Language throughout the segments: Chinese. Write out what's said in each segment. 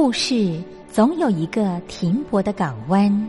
故事总有一个停泊的港湾。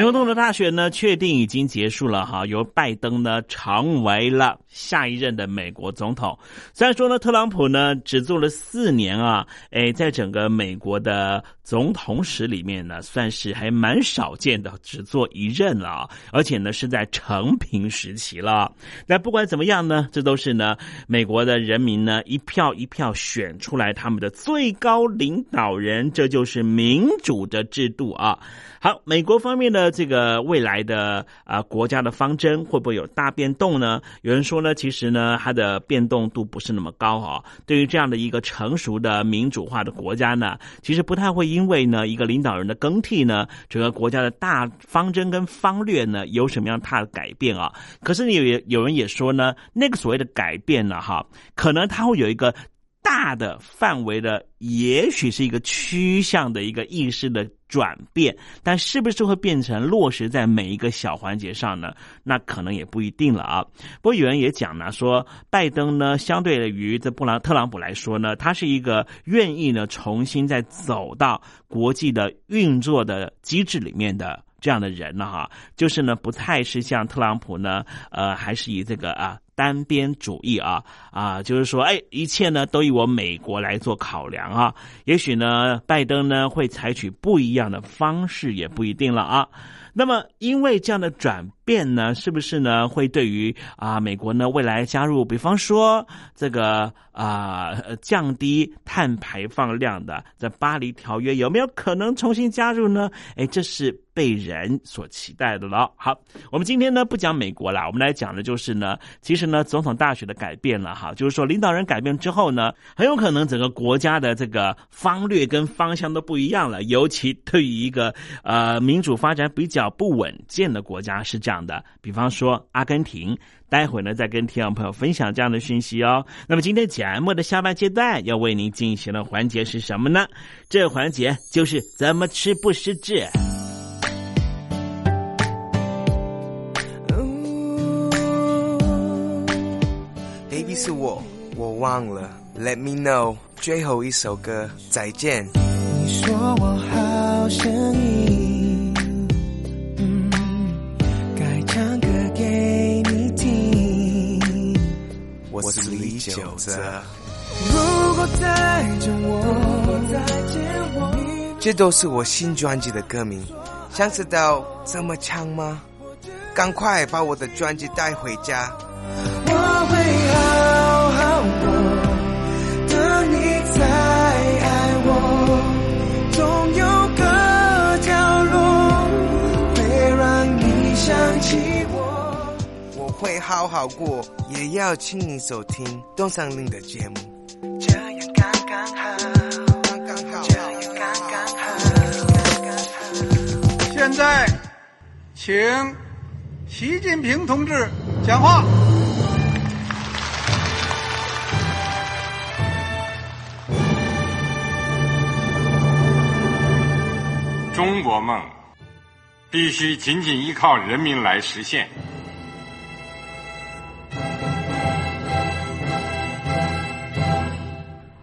美国总统大选呢，确定已经结束了哈，由拜登呢成为了下一任的美国总统。虽然说呢，特朗普呢只做了四年啊，哎，在整个美国的总统史里面呢，算是还蛮少见的，只做一任了，而且呢是在成平时期了。那不管怎么样呢，这都是呢美国的人民呢一票一票选出来他们的最高领导人，这就是民主的制度啊。好，美国方面的这个未来的啊国家的方针会不会有大变动呢？有人说呢，其实呢它的变动度不是那么高啊。对于这样的一个成熟的民主化的国家呢，其实不太会因因为呢一个领导人的更替呢，整个国家的大方针跟方略呢有什么样大的改变啊？可是有有人也说呢，那个所谓的改变呢，哈，可能它会有一个。大的范围的，也许是一个趋向的一个意识的转变，但是不是会变成落实在每一个小环节上呢？那可能也不一定了啊。不过有人也讲呢，说拜登呢，相对于这布朗特朗普来说呢，他是一个愿意呢重新再走到国际的运作的机制里面的这样的人了哈。就是呢，不太是像特朗普呢，呃，还是以这个啊。单边主义啊啊，就是说，哎，一切呢都以我美国来做考量啊。也许呢，拜登呢会采取不一样的方式，也不一定了啊。那么，因为这样的转变呢，是不是呢会对于啊美国呢未来加入，比方说这个啊降低碳排放量的这巴黎条约，有没有可能重新加入呢？哎，这是被人所期待的了。好，我们今天呢不讲美国了，我们来讲的就是呢，其实呢总统大选的改变了哈，就是说领导人改变之后呢，很有可能整个国家的这个方略跟方向都不一样了，尤其对于一个呃民主发展比较。不稳健的国家是这样的，比方说阿根廷。待会呢，再跟听众朋友分享这样的讯息哦。那么今天节目的下半阶段要为您进行的环节是什么呢？这环节就是怎么吃不失智。Baby 是我，我忘了。Let me know，最后一首歌，再见。你说我好声音。九泽。如果再见我，这都是我新专辑的歌名。想知道怎么唱吗？赶快把我的专辑带回家。会好好过，也要请你收听东山林的节目。这样刚刚好，刚刚好，这样刚刚好。现在，请习近平同志讲话。中国梦必须紧紧依靠人民来实现。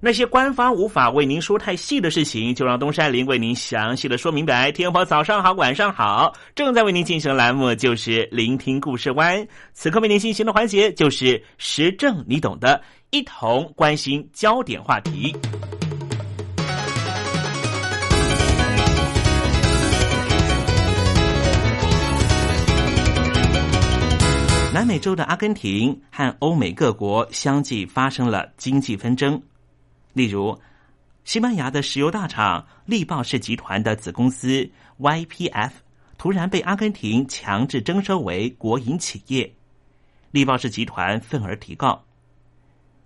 那些官方无法为您说太细的事情，就让东山林为您详细的说明白。天婆早上好，晚上好，正在为您进行的栏目就是聆听故事湾。此刻为您进行的环节就是时政，你懂的，一同关心焦点话题。南美洲的阿根廷和欧美各国相继发生了经济纷争。例如，西班牙的石油大厂力豹氏集团的子公司 YPF 突然被阿根廷强制征收为国营企业，力豹氏集团愤而提告。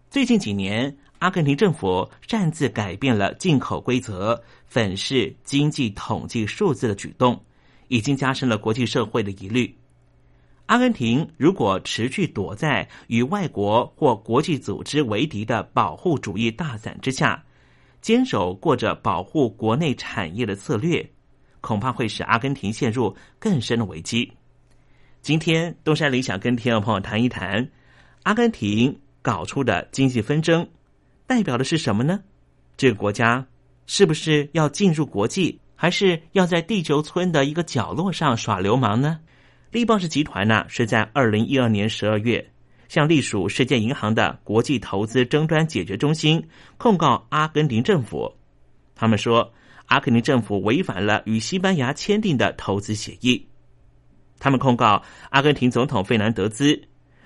最近几年，阿根廷政府擅自改变了进口规则、粉饰经济统计数字的举动，已经加深了国际社会的疑虑。阿根廷如果持续躲在与外国或国际组织为敌的保护主义大伞之下，坚守过着保护国内产业的策略，恐怕会使阿根廷陷入更深的危机。今天，东山里想跟听众朋友谈一谈，阿根廷搞出的经济纷争代表的是什么呢？这个国家是不是要进入国际，还是要在地球村的一个角落上耍流氓呢？力豹氏集团呢，是在二零一二年十二月向隶属世界银行的国际投资争端解决中心控告阿根廷政府。他们说，阿根廷政府违反了与西班牙签订的投资协议。他们控告阿根廷总统费南德兹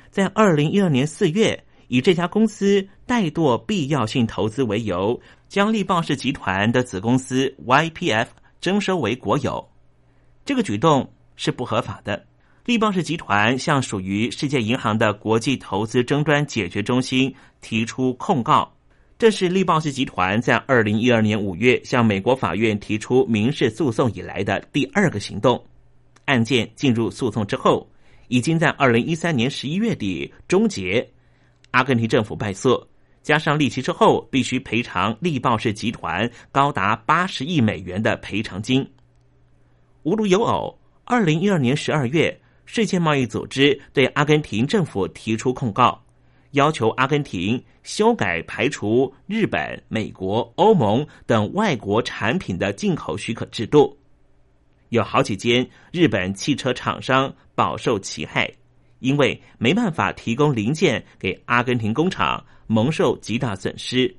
在二零一二年四月以这家公司怠惰必要性投资为由，将力豹氏集团的子公司 YPF 征收为国有。这个举动是不合法的。力豹氏集团向属于世界银行的国际投资争端解决中心提出控告，这是力豹氏集团在二零一二年五月向美国法院提出民事诉讼以来的第二个行动。案件进入诉讼之后，已经在二零一三年十一月底终结。阿根廷政府败诉，加上利息之后，必须赔偿力豹氏集团高达八十亿美元的赔偿金。无独有偶，二零一二年十二月。世界贸易组织对阿根廷政府提出控告，要求阿根廷修改排除日本、美国、欧盟等外国产品的进口许可制度。有好几间日本汽车厂商饱受其害，因为没办法提供零件给阿根廷工厂，蒙受极大损失。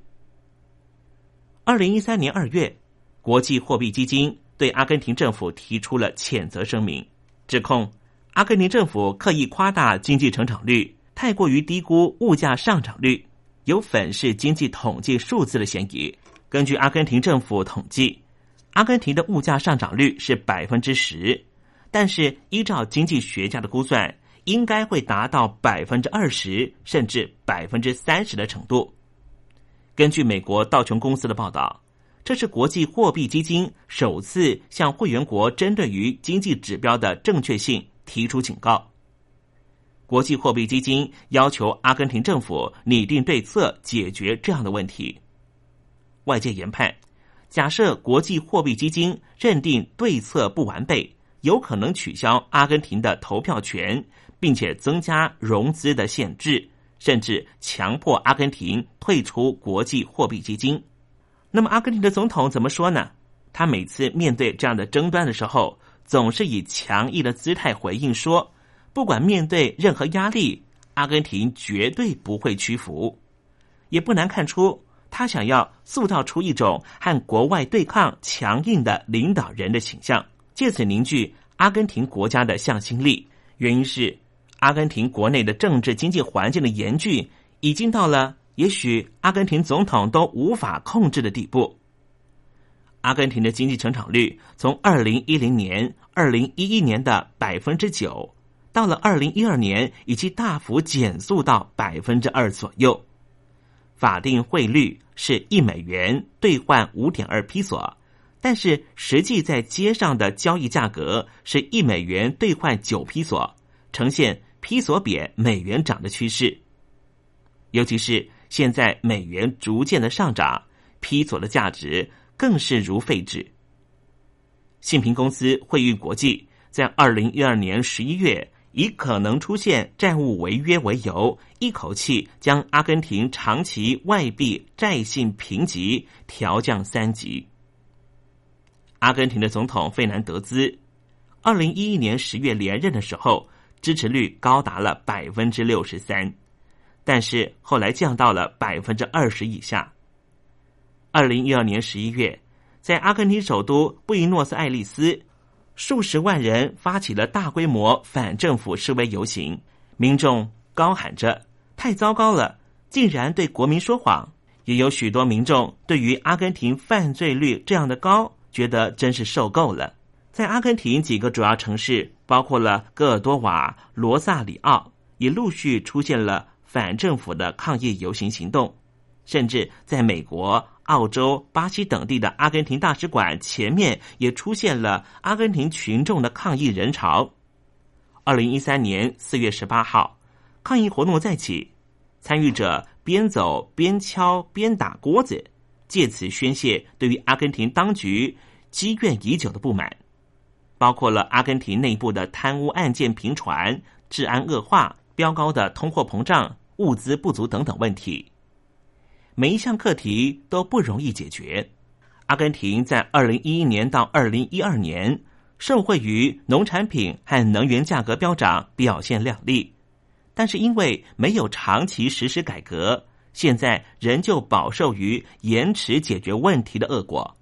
二零一三年二月，国际货币基金对阿根廷政府提出了谴责声明，指控。阿根廷政府刻意夸大经济成长率，太过于低估物价上涨率，有粉饰经济统计数字的嫌疑。根据阿根廷政府统计，阿根廷的物价上涨率是百分之十，但是依照经济学家的估算，应该会达到百分之二十甚至百分之三十的程度。根据美国道琼公司的报道，这是国际货币基金首次向会员国针对于经济指标的正确性。提出警告，国际货币基金要求阿根廷政府拟定对策解决这样的问题。外界研判，假设国际货币基金认定对策不完备，有可能取消阿根廷的投票权，并且增加融资的限制，甚至强迫阿根廷退出国际货币基金。那么，阿根廷的总统怎么说呢？他每次面对这样的争端的时候。总是以强硬的姿态回应说：“不管面对任何压力，阿根廷绝对不会屈服。”也不难看出，他想要塑造出一种和国外对抗强硬的领导人的形象，借此凝聚阿根廷国家的向心力。原因是阿根廷国内的政治经济环境的严峻，已经到了也许阿根廷总统都无法控制的地步。阿根廷的经济成长率从二零一零年、二零一一年的百分之九，到了二零一二年已经大幅减速到百分之二左右。法定汇率是一美元兑换五点二披索，但是实际在街上的交易价格是一美元兑换九披索，呈现披索贬、美元涨的趋势。尤其是现在美元逐渐的上涨，披索的价值。更是如废纸。信评公司惠誉国际在二零一二年十一月，以可能出现债务违约为由，一口气将阿根廷长期外币债信评级调降三级。阿根廷的总统费南德兹，二零一一年十月连任的时候，支持率高达了百分之六十三，但是后来降到了百分之二十以下。二零一二年十一月，在阿根廷首都布宜诺斯艾利斯，数十万人发起了大规模反政府示威游行，民众高喊着“太糟糕了，竟然对国民说谎”。也有许多民众对于阿根廷犯罪率这样的高，觉得真是受够了。在阿根廷几个主要城市，包括了戈尔多瓦、罗萨里奥，也陆续出现了反政府的抗议游行行动，甚至在美国。澳洲、巴西等地的阿根廷大使馆前面也出现了阿根廷群众的抗议人潮。二零一三年四月十八号，抗议活动再起，参与者边走边敲边打锅子，借此宣泄对于阿根廷当局积怨已久的不满，包括了阿根廷内部的贪污案件频传、治安恶化、飙高的通货膨胀、物资不足等等问题。每一项课题都不容易解决。阿根廷在二零一一年到二零一二年受惠于农产品和能源价格飙涨，表现亮丽。但是因为没有长期实施改革，现在仍旧饱受于延迟解决问题的恶果。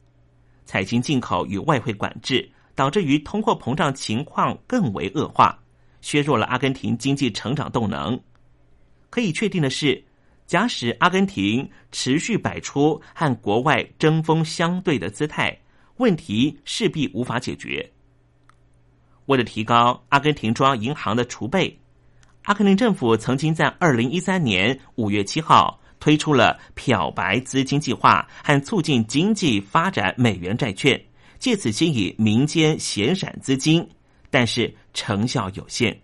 财经进口与外汇管制导致于通货膨胀情况更为恶化，削弱了阿根廷经济成长动能。可以确定的是。假使阿根廷持续摆出和国外针锋相对的姿态，问题势必无法解决。为了提高阿根廷中央银行的储备，阿根廷政府曾经在二零一三年五月七号推出了漂白资金计划和促进经济发展美元债券，借此吸引民间闲散资金，但是成效有限。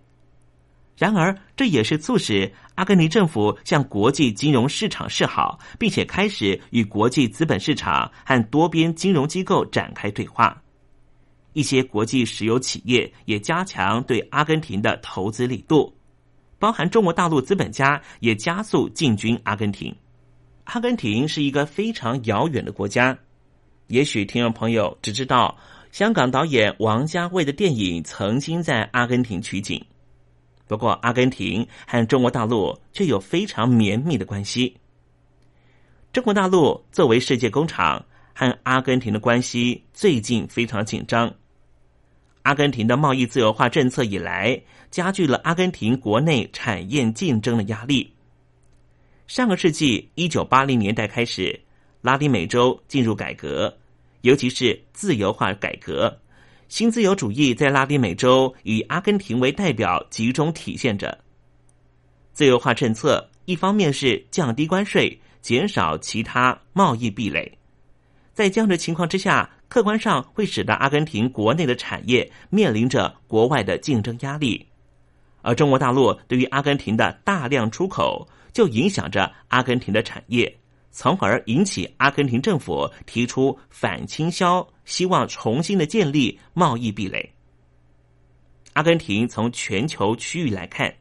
然而，这也是促使阿根廷政府向国际金融市场示好，并且开始与国际资本市场和多边金融机构展开对话。一些国际石油企业也加强对阿根廷的投资力度，包含中国大陆资本家也加速进军阿根廷。阿根廷是一个非常遥远的国家，也许听众朋友只知道香港导演王家卫的电影曾经在阿根廷取景。不过，阿根廷和中国大陆却有非常绵密的关系。中国大陆作为世界工厂，和阿根廷的关系最近非常紧张。阿根廷的贸易自由化政策以来，加剧了阿根廷国内产业竞争的压力。上个世纪一九八零年代开始，拉丁美洲进入改革，尤其是自由化改革。新自由主义在拉丁美洲以阿根廷为代表集中体现着。自由化政策一方面是降低关税，减少其他贸易壁垒，在这样的情况之下，客观上会使得阿根廷国内的产业面临着国外的竞争压力，而中国大陆对于阿根廷的大量出口，就影响着阿根廷的产业。从而引起阿根廷政府提出反倾销，希望重新的建立贸易壁垒。阿根廷从全球区域来看，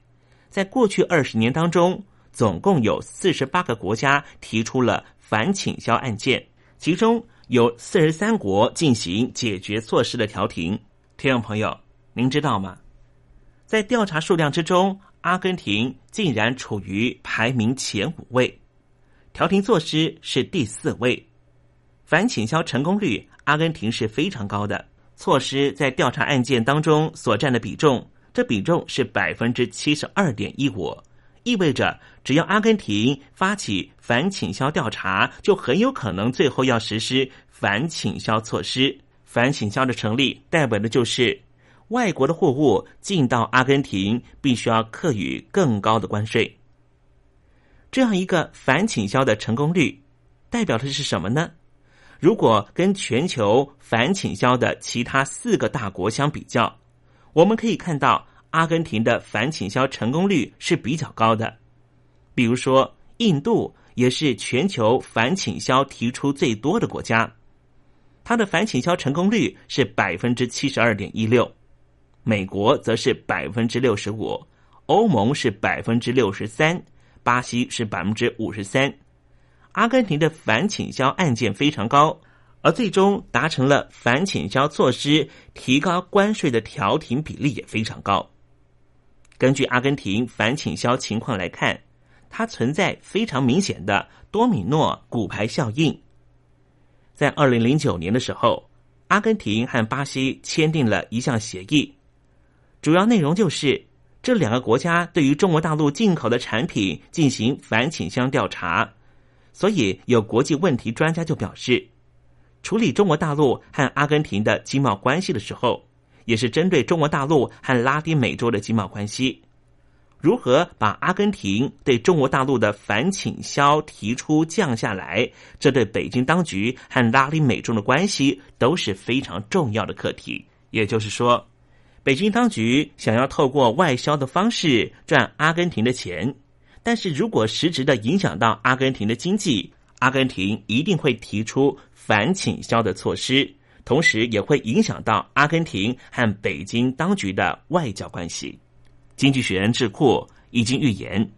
在过去二十年当中，总共有四十八个国家提出了反倾销案件，其中有四十三国进行解决措施的调停。听众朋友，您知道吗？在调查数量之中，阿根廷竟然处于排名前五位。调停措施是第四位。反倾销成功率，阿根廷是非常高的。措施在调查案件当中所占的比重，这比重是百分之七十二点一五，意味着只要阿根廷发起反倾销调查，就很有可能最后要实施反倾销措施。反倾销的成立，代表的就是外国的货物进到阿根廷，必须要课予更高的关税。这样一个反倾销的成功率，代表的是什么呢？如果跟全球反倾销的其他四个大国相比较，我们可以看到阿根廷的反倾销成功率是比较高的。比如说，印度也是全球反倾销提出最多的国家，它的反倾销成功率是百分之七十二点一六，美国则是百分之六十五，欧盟是百分之六十三，巴西是百分之五十三。阿根廷的反倾销案件非常高，而最终达成了反倾销措施提高关税的调停比例也非常高。根据阿根廷反倾销情况来看，它存在非常明显的多米诺骨牌效应。在二零零九年的时候，阿根廷和巴西签订了一项协议，主要内容就是这两个国家对于中国大陆进口的产品进行反倾销调查。所以，有国际问题专家就表示，处理中国大陆和阿根廷的经贸关系的时候，也是针对中国大陆和拉丁美洲的经贸关系，如何把阿根廷对中国大陆的反倾销提出降下来，这对北京当局和拉丁美洲的关系都是非常重要的课题。也就是说，北京当局想要透过外销的方式赚阿根廷的钱。但是如果实质的影响到阿根廷的经济，阿根廷一定会提出反倾销的措施，同时也会影响到阿根廷和北京当局的外交关系。经济学人智库已经预言，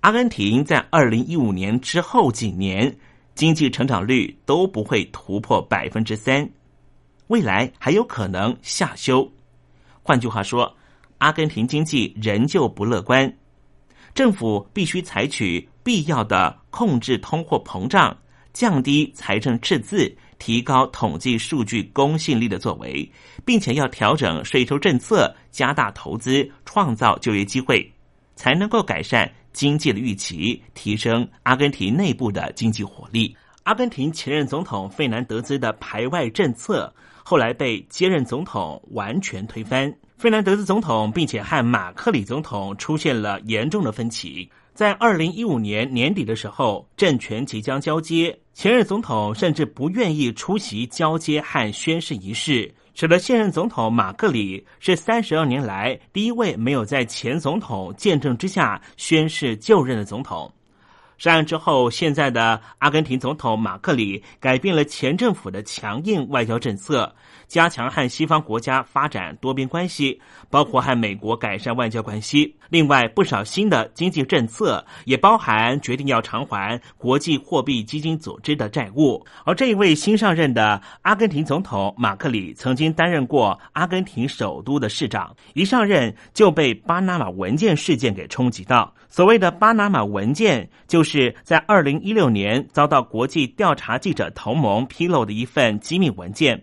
阿根廷在二零一五年之后几年经济成长率都不会突破百分之三，未来还有可能下修。换句话说，阿根廷经济仍旧不乐观。政府必须采取必要的控制通货膨胀、降低财政赤字、提高统计数据公信力的作为，并且要调整税收政策、加大投资、创造就业机会，才能够改善经济的预期，提升阿根廷内部的经济活力。阿根廷前任总统费南德兹的排外政策，后来被接任总统完全推翻。费南德斯总统，并且和马克里总统出现了严重的分歧。在二零一五年年底的时候，政权即将交接，前任总统甚至不愿意出席交接和宣誓仪式，使得现任总统马克里是三十二年来第一位没有在前总统见证之下宣誓就任的总统。上任之后，现在的阿根廷总统马克里改变了前政府的强硬外交政策。加强和西方国家发展多边关系，包括和美国改善外交关系。另外，不少新的经济政策也包含决定要偿还国际货币基金组织的债务。而这一位新上任的阿根廷总统马克里，曾经担任过阿根廷首都的市长，一上任就被巴拿马文件事件给冲击到。所谓的巴拿马文件，就是在二零一六年遭到国际调查记者同盟披露的一份机密文件。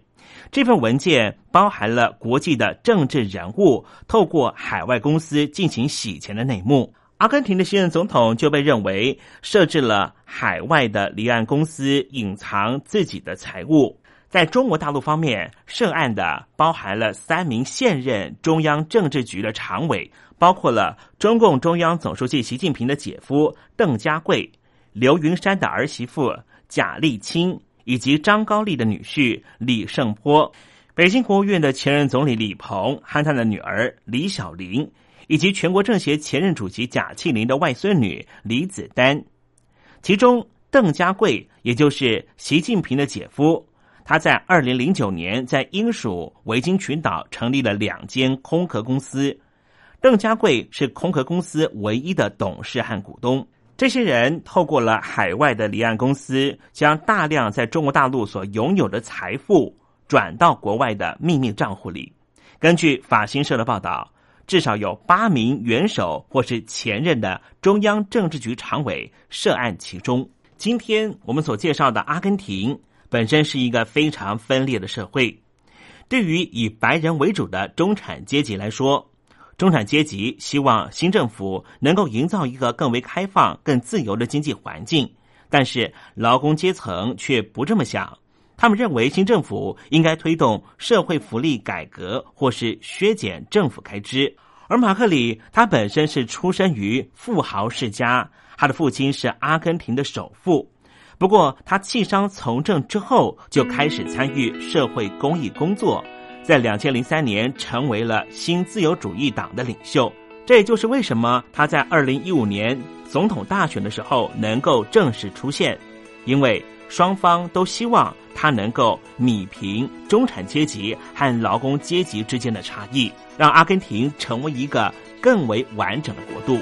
这份文件包含了国际的政治人物透过海外公司进行洗钱的内幕。阿根廷的新任总统就被认为设置了海外的离岸公司隐藏自己的财物。在中国大陆方面，涉案的包含了三名现任中央政治局的常委，包括了中共中央总书记习近平的姐夫邓家贵、刘云山的儿媳妇贾丽青。以及张高丽的女婿李胜波，北京国务院的前任总理李鹏和他的女儿李小玲，以及全国政协前任主席贾庆林的外孙女李子丹。其中，邓家贵也就是习近平的姐夫，他在二零零九年在英属维京群岛成立了两间空壳公司，邓家贵是空壳公司唯一的董事和股东。这些人透过了海外的离岸公司，将大量在中国大陆所拥有的财富转到国外的秘密账户里。根据法新社的报道，至少有八名元首或是前任的中央政治局常委涉案其中。今天我们所介绍的阿根廷本身是一个非常分裂的社会。对于以白人为主的中产阶级来说，中产阶级希望新政府能够营造一个更为开放、更自由的经济环境，但是劳工阶层却不这么想。他们认为新政府应该推动社会福利改革，或是削减政府开支。而马克里他本身是出生于富豪世家，他的父亲是阿根廷的首富。不过他弃商从政之后，就开始参与社会公益工作，在两千零三年成为了新自由主义党的领袖。这也就是为什么他在二零一五年总统大选的时候能够正式出现，因为双方都希望他能够弭平中产阶级和劳工阶级之间的差异。让阿根廷成为一个更为完整的国度。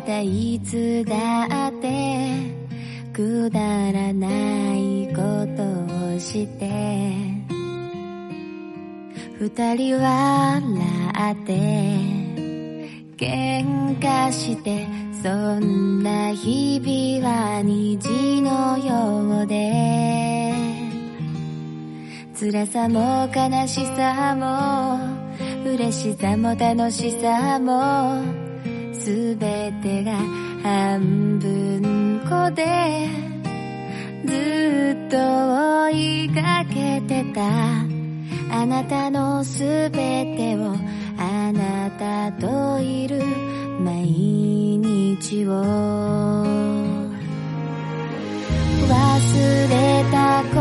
あなたいつだってくだらないことをして二人笑って喧嘩してそんな日々は虹のようで辛さも悲しさも嬉しさも楽しさもすべてが半分こでずっと追いかけてた。あなたのすべてをあなたといる毎日を。忘れたこと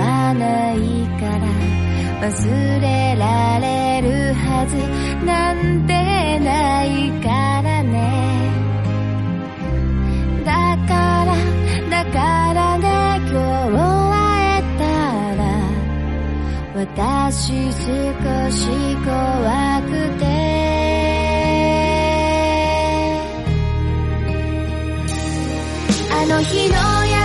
はないから忘れられるはずなんてないからね。だからだからね今日会えたら私少し怖くて。あの日の約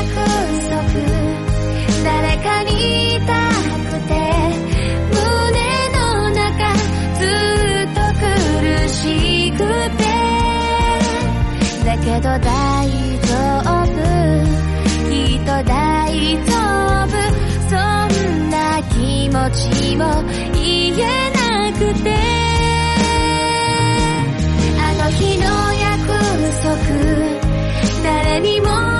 けど大丈夫。きっと大丈夫。そんな気持ちを言えなくて。あの日の約束。誰にも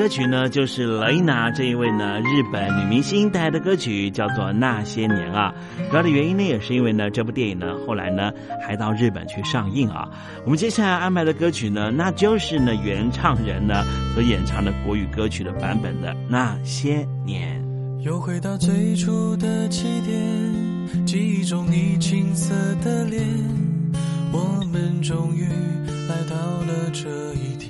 歌曲呢，就是雷娜这一位呢日本女明星带来的歌曲，叫做《那些年》啊。主要的原因呢，也是因为呢，这部电影呢，后来呢还到日本去上映啊。我们接下来安排的歌曲呢，那就是呢原唱人呢所演唱的国语歌曲的版本的《那些年》。又回到最初的起点，记忆中你青涩的脸，我们终于来到了这一天。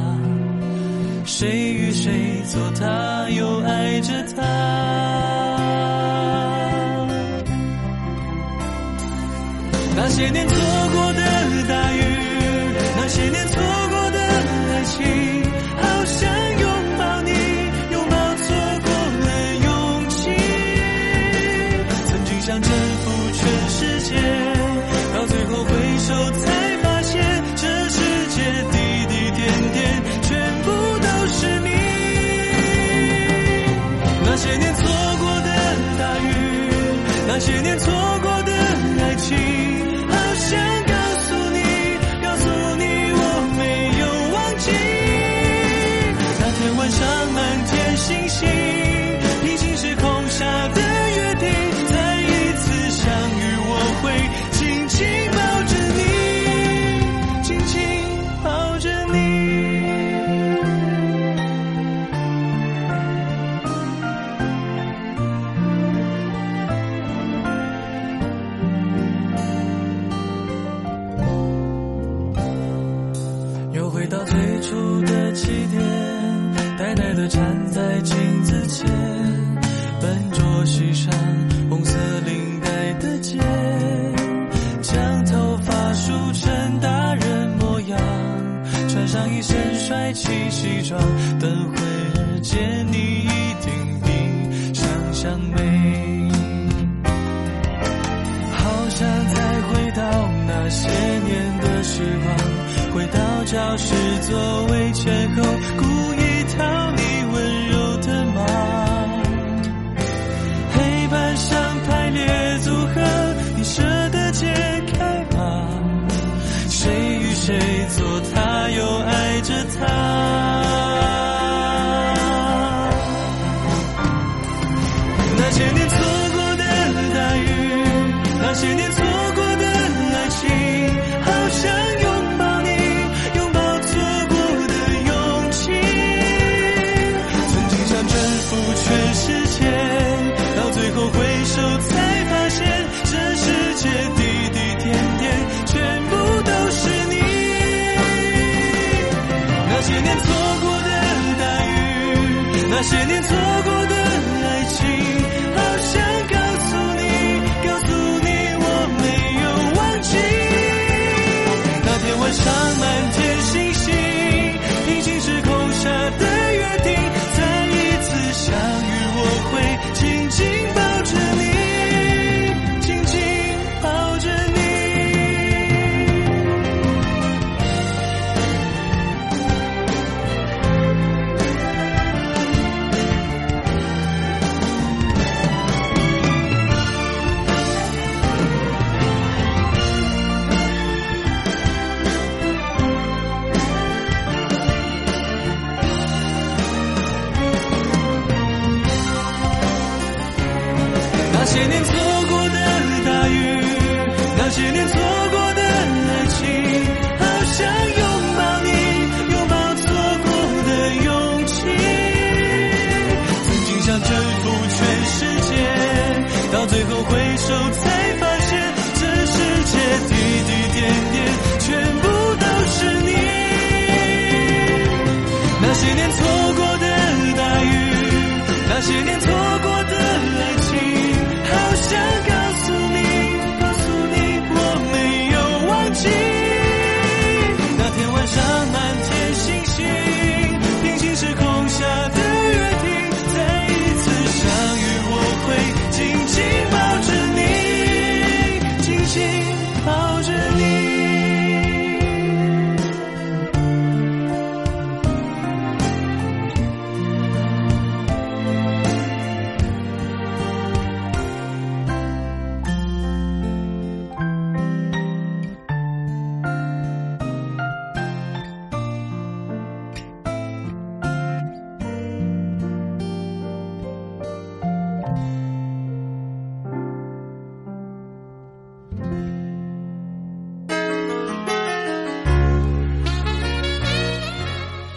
谁与谁做？他又爱着他。那些年错过。turning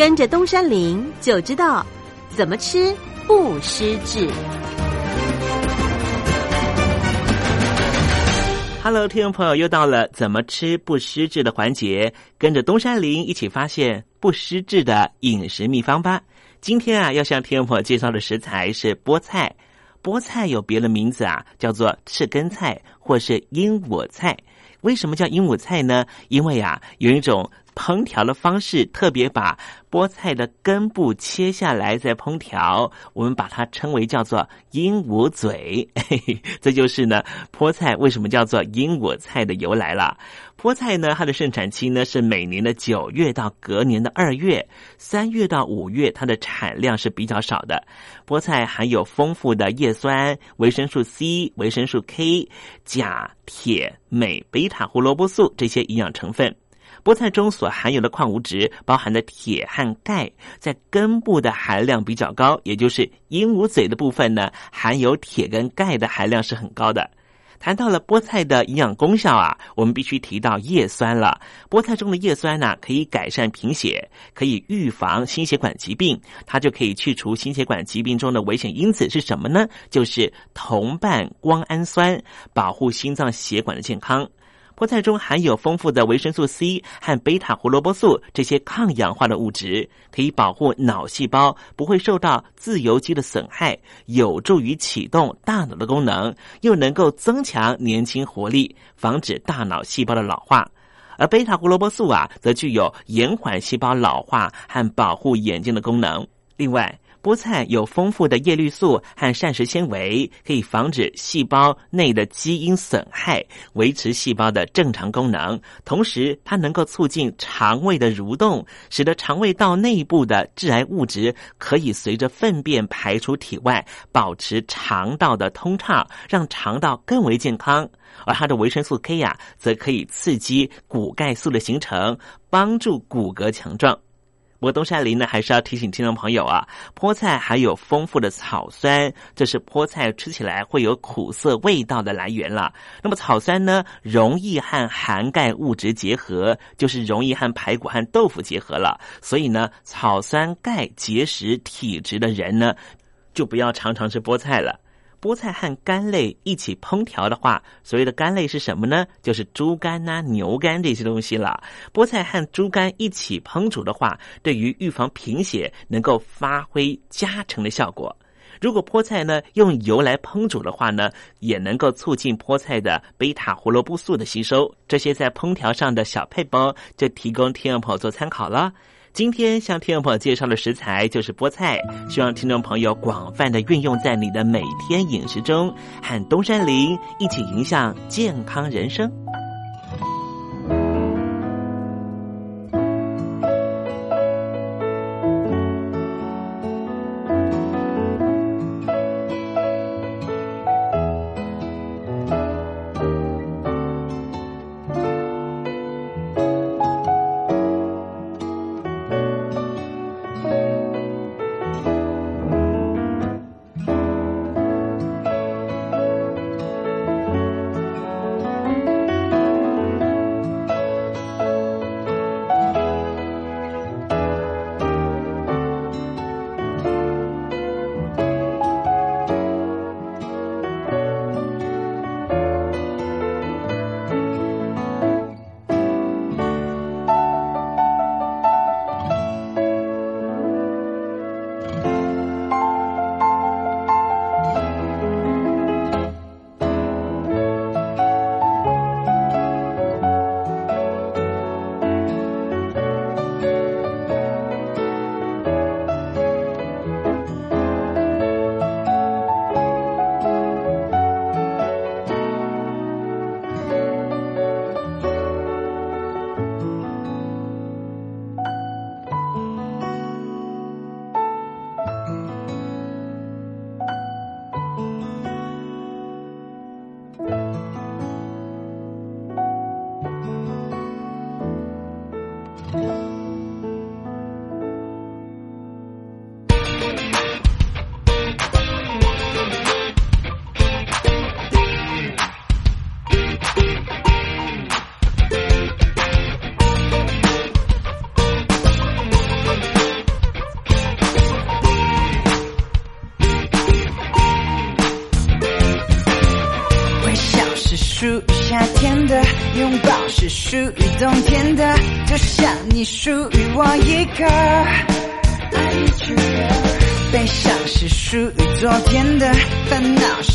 跟着东山林就知道怎么吃不失智。Hello，听众朋友，又到了怎么吃不失智的环节，跟着东山林一起发现不失智的饮食秘方吧。今天啊，要向听众朋友介绍的食材是菠菜。菠菜有别的名字啊，叫做赤根菜或是鹦鹉菜。为什么叫鹦鹉菜呢？因为啊，有一种烹调的方式，特别把菠菜的根部切下来再烹调，我们把它称为叫做鹦鹉嘴。嘿嘿，这就是呢，菠菜为什么叫做鹦鹉菜的由来了。菠菜呢，它的盛产期呢是每年的九月到隔年的二月，三月到五月它的产量是比较少的。菠菜含有丰富的叶酸、维生素 C、维生素 K、钾、铁、镁、贝塔胡萝卜素这些营养成分。菠菜中所含有的矿物质包含的铁和钙，在根部的含量比较高，也就是鹦鹉嘴的部分呢，含有铁跟钙的含量是很高的。谈到了菠菜的营养功效啊，我们必须提到叶酸了。菠菜中的叶酸呢，可以改善贫血，可以预防心血管疾病，它就可以去除心血管疾病中的危险因子是什么呢？就是同伴胱氨酸，保护心脏血管的健康。菠菜中含有丰富的维生素 C 和贝塔胡萝卜素这些抗氧化的物质，可以保护脑细胞不会受到自由基的损害，有助于启动大脑的功能，又能够增强年轻活力，防止大脑细胞的老化。而贝塔胡萝卜素啊，则具有延缓细胞老化和保护眼睛的功能。另外，菠菜有丰富的叶绿素和膳食纤维，可以防止细胞内的基因损害，维持细胞的正常功能。同时，它能够促进肠胃的蠕动，使得肠胃道内部的致癌物质可以随着粪便排出体外，保持肠道的通畅，让肠道更为健康。而它的维生素 K 呀、则可以刺激骨钙素的形成，帮助骨骼强壮。不过东山林呢，还是要提醒听众朋友啊，菠菜还有丰富的草酸，这是菠菜吃起来会有苦涩味道的来源了。那么草酸呢，容易和含钙物质结合，就是容易和排骨和豆腐结合了。所以呢，草酸钙结石体质的人呢，就不要常常吃菠菜了。菠菜和肝类一起烹调的话，所谓的肝类是什么呢？就是猪肝呐、牛肝这些东西了。菠菜和猪肝一起烹煮的话，对于预防贫血能够发挥加成的效果。如果菠菜呢用油来烹煮的话呢，也能够促进菠菜的贝塔胡萝卜素的吸收。这些在烹调上的小配包，就提供听众朋友做参考了。今天向听众朋友介绍的食材就是菠菜，希望听众朋友广泛的运用在你的每天饮食中，和东山林一起影响健康人生。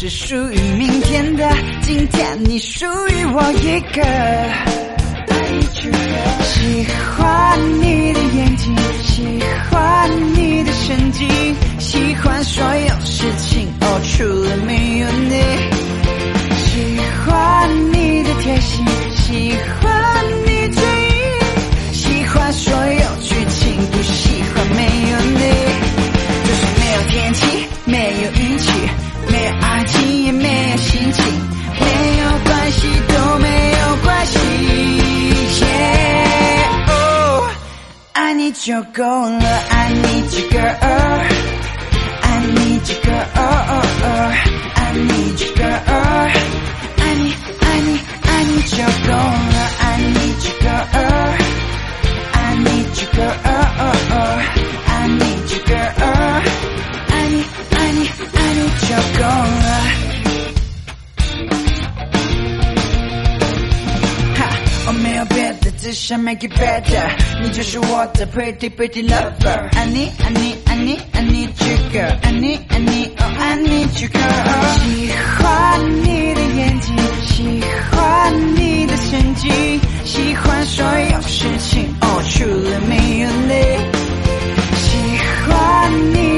是属于明天的，今天你属于我一个。喜欢你的眼睛，喜欢你的神经，喜欢所有事情，哦，除了没有你。喜欢你的贴心，喜欢你嘴硬，喜欢所有剧情，不喜欢没有你。就是没有天气，没有运气，没有爱，也没有心情，没有关系都没有关系。Yeah, oh, I need you 够了，I need you girl, I need you girl, I need you girl, I need, I need, I need you 够了，I need you girl, I need you girl, I need you girl. 爱你，爱你，爱你就够了。只想 make it better。你就是我的 pretty pretty lover。爱你，爱你，爱你，爱你 you girl。爱你，爱你，oh I need you girl。喜欢你的眼睛，喜欢你的神经，喜欢所有事情，哦，除了没有你。喜欢你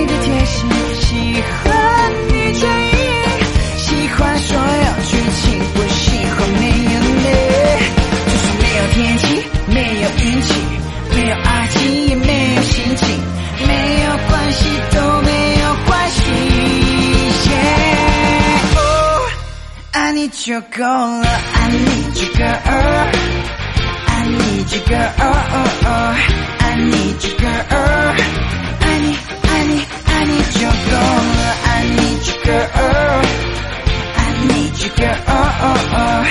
need you 够了，I need you girl, I need you girl, I need you girl. I need, I need, I need you girl. I need you girl. I need you girl.